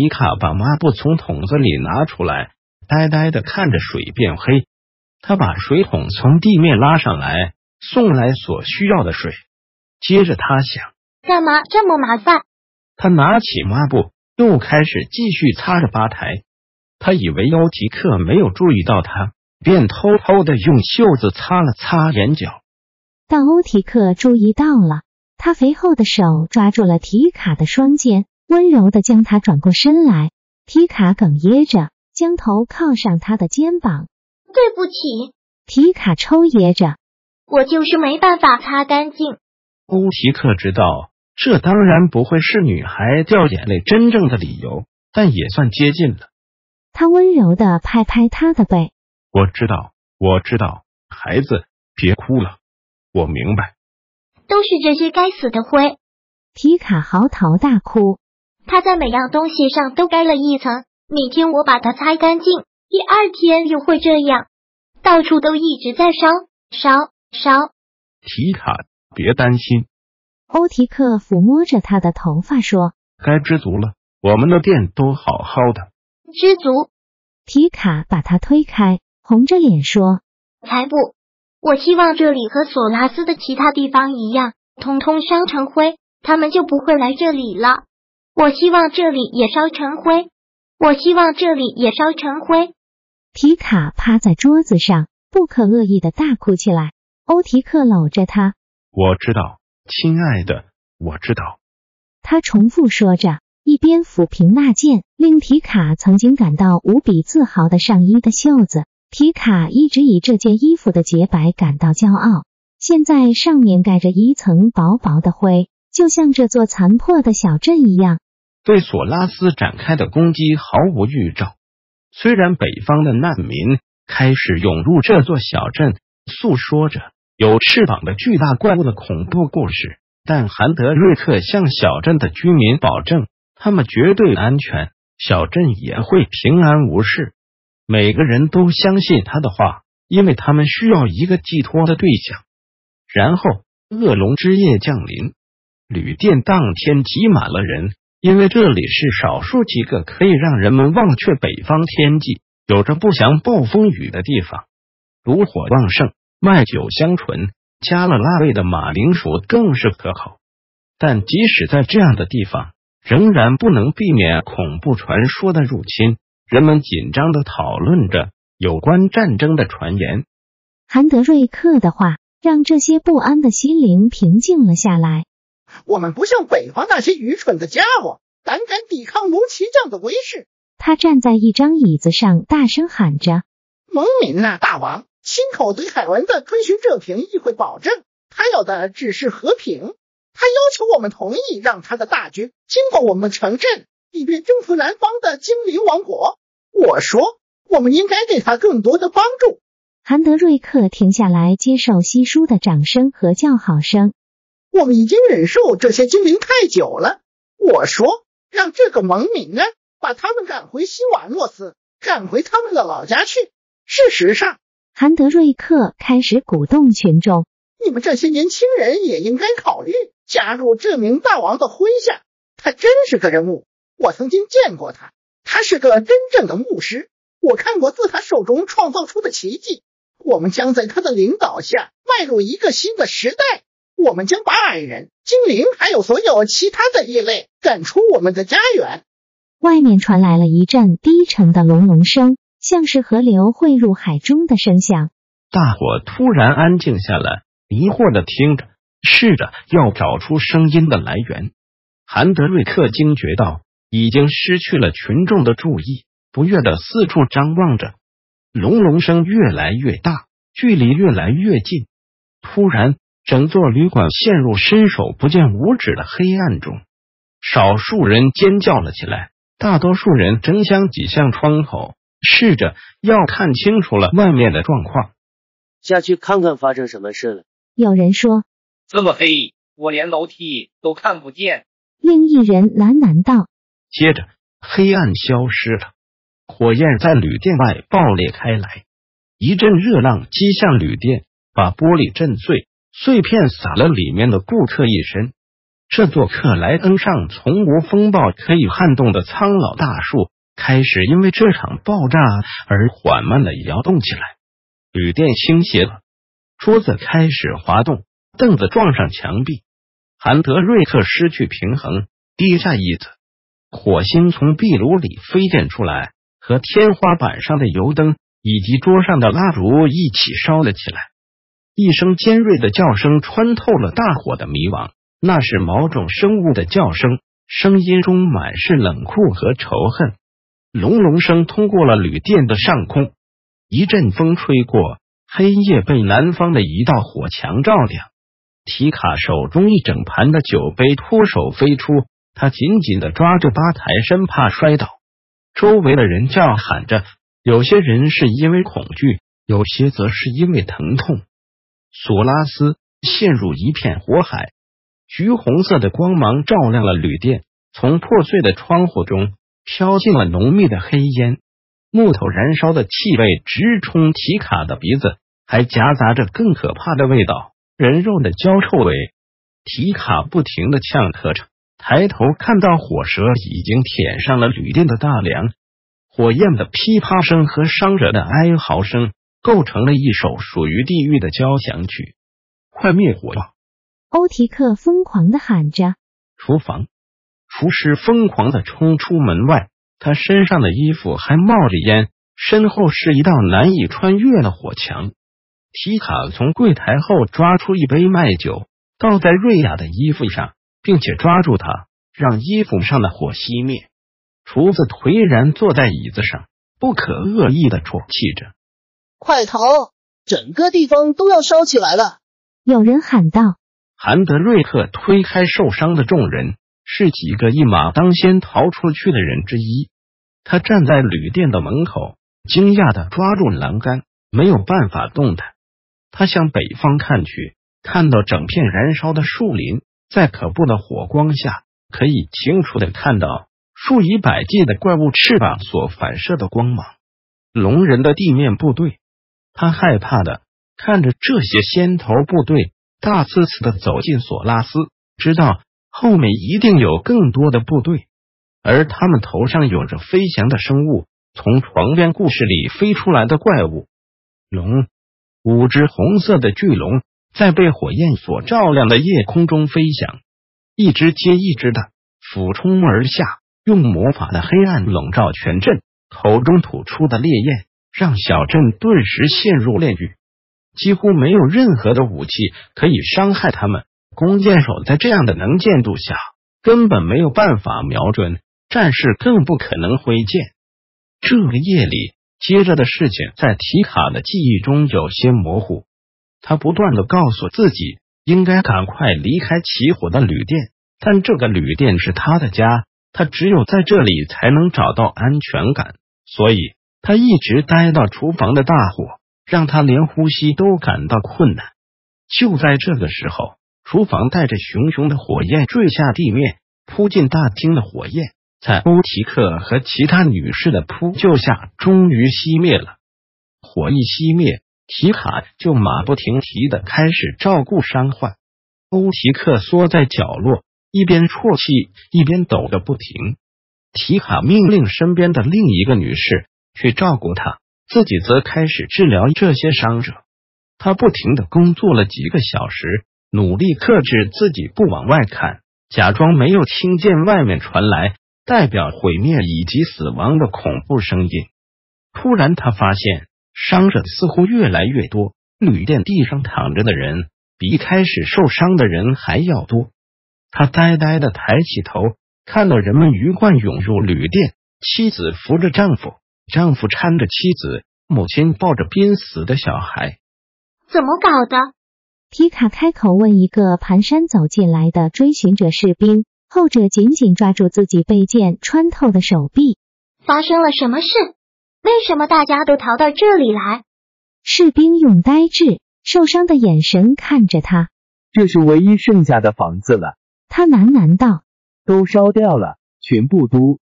皮卡把抹布从桶子里拿出来，呆呆的看着水变黑。他把水桶从地面拉上来，送来所需要的水。接着他想，干嘛这么麻烦？他拿起抹布，又开始继续擦着吧台。他以为欧提克没有注意到他，便偷偷的用袖子擦了擦眼角。但欧提克注意到了，他肥厚的手抓住了提卡的双肩。温柔的将他转过身来，皮卡哽咽着将头靠上他的肩膀。对不起，皮卡抽噎着，我就是没办法擦干净。欧提克知道，这当然不会是女孩掉眼泪真正的理由，但也算接近了。他温柔的拍拍他的背，我知道，我知道，孩子，别哭了，我明白。都是这些该死的灰！皮卡嚎啕大哭。他在每样东西上都盖了一层，每天我把它擦干净，第二天又会这样，到处都一直在烧烧烧。提卡，别担心。欧提克抚摸着他的头发说：“该知足了，我们的店都好好的。”知足。提卡把他推开，红着脸说：“才不！我希望这里和索拉斯的其他地方一样，通通烧成灰，他们就不会来这里了。”我希望这里也烧成灰，我希望这里也烧成灰。皮卡趴在桌子上，不可恶意的大哭起来。欧提克搂着他，我知道，亲爱的，我知道。他重复说着，一边抚平那件令皮卡曾经感到无比自豪的上衣的袖子。皮卡一直以这件衣服的洁白感到骄傲，现在上面盖着一层薄薄的灰，就像这座残破的小镇一样。对索拉斯展开的攻击毫无预兆。虽然北方的难民开始涌入这座小镇，诉说着有翅膀的巨大怪物的恐怖故事，但韩德瑞克向小镇的居民保证，他们绝对安全，小镇也会平安无事。每个人都相信他的话，因为他们需要一个寄托的对象。然后，恶龙之夜降临，旅店当天挤满了人。因为这里是少数几个可以让人们忘却北方天际、有着不祥暴风雨的地方，炉火旺盛，麦酒香醇，加了辣味的马铃薯更是可口。但即使在这样的地方，仍然不能避免恐怖传说的入侵。人们紧张的讨论着有关战争的传言。韩德瑞克的话让这些不安的心灵平静了下来。我们不像北方那些愚蠢的家伙，胆敢抵抗龙骑将的威势。他站在一张椅子上，大声喊着：“蒙敏啊，大王，亲口对海文的遵循这瓶议会保证，他要的只是和平。他要求我们同意让他的大军经过我们城镇，以便征服南方的精灵王国。我说，我们应该给他更多的帮助。”韩德瑞克停下来，接受稀疏的掌声和叫好声。我们已经忍受这些精灵太久了。我说，让这个蒙敏呢，把他们赶回西瓦诺斯，赶回他们的老家去。事实上，韩德瑞克开始鼓动群众：你们这些年轻人也应该考虑加入这名大王的麾下。他真是个人物，我曾经见过他，他是个真正的牧师。我看过自他手中创造出的奇迹。我们将在他的领导下迈入一个新的时代。我们将把矮人、精灵还有所有其他的异类赶出我们的家园。外面传来了一阵低沉的隆隆声，像是河流汇入海中的声响。大伙突然安静下来，疑惑的听着，试着要找出声音的来源。韩德瑞克惊觉到已经失去了群众的注意，不悦的四处张望着。隆隆声越来越大，距离越来越近。突然。整座旅馆陷入伸手不见五指的黑暗中。少数人尖叫了起来，大多数人争相挤向窗口，试着要看清楚了外面的状况。下去看看发生什么事了。有人说，这么黑，我连楼梯都看不见。另一人喃喃道。接着，黑暗消失了，火焰在旅店外爆裂开来，一阵热浪击向旅店，把玻璃震碎，碎片洒了里面的顾客一身。这座克莱恩上从无风暴可以撼动的苍老大树，开始因为这场爆炸而缓慢的摇动起来。旅店倾斜了，桌子开始滑动，凳子撞上墙壁。韩德瑞克失去平衡，跌下椅子。火星从壁炉里飞溅出来，和天花板上的油灯以及桌上的蜡烛一起烧了起来。一声尖锐的叫声穿透了大火的迷惘，那是某种生物的叫声，声音中满是冷酷和仇恨。隆隆声通过了旅店的上空，一阵风吹过，黑夜被南方的一道火墙照亮。提卡手中一整盘的酒杯脱手飞出。他紧紧的抓着吧台，生怕摔倒。周围的人叫喊着，有些人是因为恐惧，有些则是因为疼痛。索拉斯陷入一片火海，橘红色的光芒照亮了旅店，从破碎的窗户中飘进了浓密的黑烟，木头燃烧的气味直冲提卡的鼻子，还夹杂着更可怕的味道——人肉的焦臭味。提卡不停的呛咳着。抬头看到火舌已经舔上了旅店的大梁，火焰的噼啪声和伤者的哀嚎声构成了一首属于地狱的交响曲。快灭火吧！欧提克疯狂的喊着。厨房厨师疯狂的冲出门外，他身上的衣服还冒着烟，身后是一道难以穿越的火墙。提卡从柜台后抓出一杯麦酒，倒在瑞亚的衣服上。并且抓住他，让衣服上的火熄灭。厨子颓然坐在椅子上，不可恶意的啜泣着：“快逃！整个地方都要烧起来了！”有人喊道。韩德瑞克推开受伤的众人，是几个一马当先逃出去的人之一。他站在旅店的门口，惊讶的抓住栏杆，没有办法动弹。他向北方看去，看到整片燃烧的树林。在可怖的火光下，可以清楚的看到数以百计的怪物翅膀所反射的光芒。龙人的地面部队，他害怕的看着这些先头部队大呲呲的走进索拉斯，知道后面一定有更多的部队，而他们头上有着飞翔的生物，从床边故事里飞出来的怪物龙，五只红色的巨龙。在被火焰所照亮的夜空中飞翔，一只接一只的俯冲而下，用魔法的黑暗笼罩全镇。口中吐出的烈焰让小镇顿时陷入炼狱，几乎没有任何的武器可以伤害他们。弓箭手在这样的能见度下根本没有办法瞄准，战士更不可能挥剑。这个夜里，接着的事情在提卡的记忆中有些模糊。他不断的告诉自己，应该赶快离开起火的旅店，但这个旅店是他的家，他只有在这里才能找到安全感，所以他一直待到厨房的大火，让他连呼吸都感到困难。就在这个时候，厨房带着熊熊的火焰坠下地面，扑进大厅的火焰，在欧提克和其他女士的扑救下，终于熄灭了。火一熄灭。提卡就马不停蹄的开始照顾伤患。欧提克缩在角落，一边啜泣，一边抖个不停。提卡命令身边的另一个女士去照顾他，自己则开始治疗这些伤者。他不停的工作了几个小时，努力克制自己不往外看，假装没有听见外面传来代表毁灭以及死亡的恐怖声音。突然，他发现。伤者似乎越来越多，旅店地上躺着的人比一开始受伤的人还要多。他呆呆的抬起头，看到人们鱼贯涌入旅店，妻子扶着丈夫，丈夫搀着妻子，母亲抱着濒死的小孩。怎么搞的？皮卡开口问一个蹒跚走进来的追寻者士兵，后者紧紧抓住自己被剑穿透的手臂。发生了什么事？为什么大家都逃到这里来？士兵用呆滞、受伤的眼神看着他。这是唯一剩下的房子了。他喃喃道：“都烧掉了，全部都……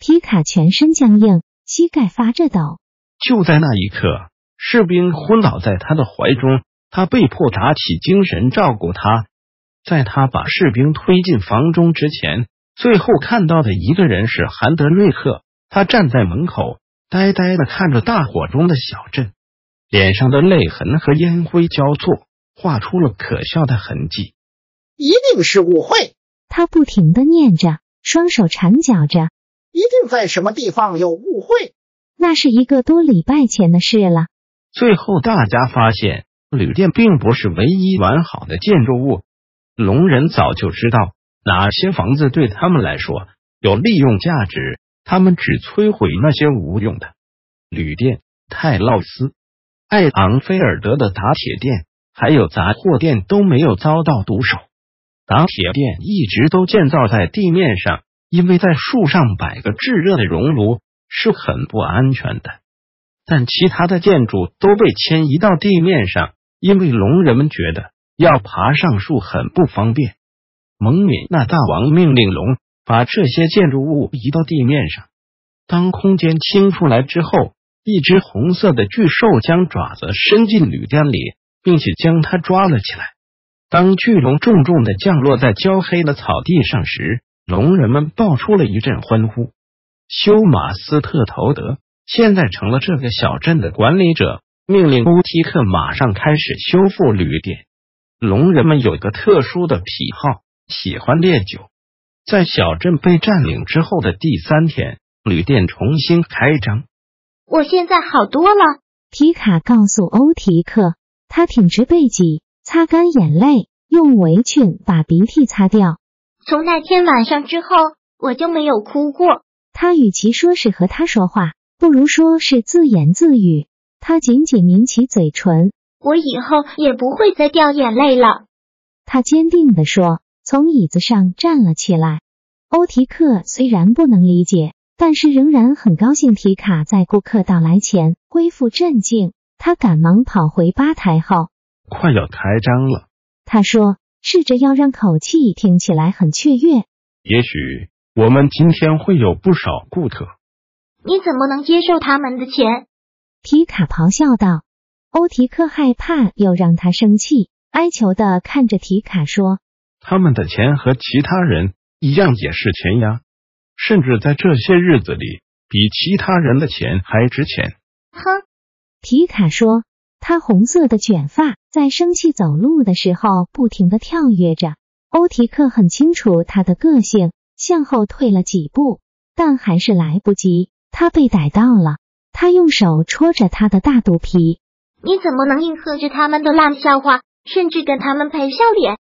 不！”皮卡全身僵硬，膝盖发着抖。就在那一刻，士兵昏倒在他的怀中，他被迫打起精神照顾他。在他把士兵推进房中之前，最后看到的一个人是韩德瑞克。他站在门口，呆呆的看着大火中的小镇，脸上的泪痕和烟灰交错，画出了可笑的痕迹。一定是误会，他不停的念着，双手缠绞着。一定在什么地方有误会。那是一个多礼拜前的事了。最后，大家发现旅店并不是唯一完好的建筑物。龙人早就知道哪些房子对他们来说有利用价值，他们只摧毁那些无用的。旅店、泰劳斯、艾昂菲尔德的打铁店还有杂货店都没有遭到毒手。打铁店一直都建造在地面上，因为在树上摆个炙热的熔炉是很不安全的。但其他的建筑都被迁移到地面上，因为龙人们觉得。要爬上树很不方便。蒙敏那大王命令龙把这些建筑物移到地面上。当空间清出来之后，一只红色的巨兽将爪子伸进旅店里，并且将它抓了起来。当巨龙重重的降落在焦黑的草地上时，龙人们爆出了一阵欢呼。休马斯特头德现在成了这个小镇的管理者，命令欧提克马上开始修复旅店。龙人们有个特殊的癖好，喜欢烈酒。在小镇被占领之后的第三天，旅店重新开张。我现在好多了，皮卡告诉欧提克。他挺直背脊，擦干眼泪，用围裙把鼻涕擦掉。从那天晚上之后，我就没有哭过。他与其说是和他说话，不如说是自言自语。他紧紧抿起嘴唇。我以后也不会再掉眼泪了，他坚定地说，从椅子上站了起来。欧提克虽然不能理解，但是仍然很高兴提卡在顾客到来前恢复镇静。他赶忙跑回吧台后，快要开张了，他说，试着要让口气听起来很雀跃。也许我们今天会有不少顾客。你怎么能接受他们的钱？皮卡咆哮道。欧提克害怕又让他生气，哀求的看着提卡说：“他们的钱和其他人一样也是钱呀，甚至在这些日子里，比其他人的钱还值钱。”哼，提卡说，他红色的卷发在生气走路的时候不停的跳跃着。欧提克很清楚他的个性，向后退了几步，但还是来不及，他被逮到了。他用手戳着他的大肚皮。你怎么能应和着他们的烂笑话，甚至跟他们赔笑脸？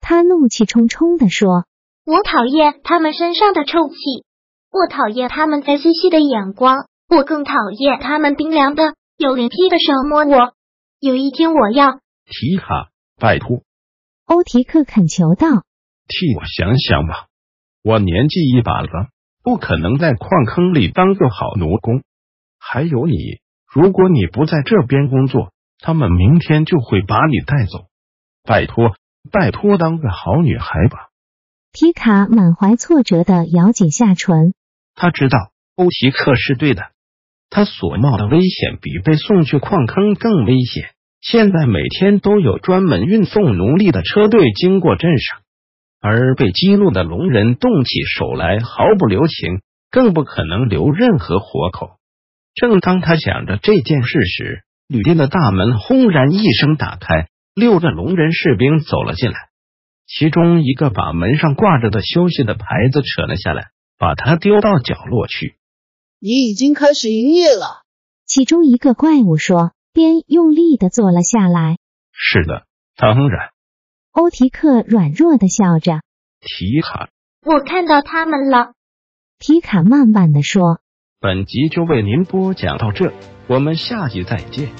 他怒气冲冲地说：“我讨厌他们身上的臭气，我讨厌他们在嬉戏的眼光，我更讨厌他们冰凉的、有灵癖的手摸我。有一天我要……提卡，拜托。”欧提克恳求道：“替我想想吧，我年纪一把了，不可能在矿坑里当个好奴工。还有你。”如果你不在这边工作，他们明天就会把你带走。拜托，拜托，当个好女孩吧。皮卡满怀挫折的咬紧下唇。他知道欧提克是对的，他所冒的危险比被送去矿坑更危险。现在每天都有专门运送奴隶的车队经过镇上，而被激怒的龙人动起手来毫不留情，更不可能留任何活口。正当他想着这件事时，旅店的大门轰然一声打开，六个龙人士兵走了进来。其中一个把门上挂着的休息的牌子扯了下来，把它丢到角落去。你已经开始营业了。其中一个怪物说，边用力的坐了下来。是的，当然。欧提克软弱的笑着。提卡，我看到他们了。提卡慢慢的说。本集就为您播讲到这，我们下集再见。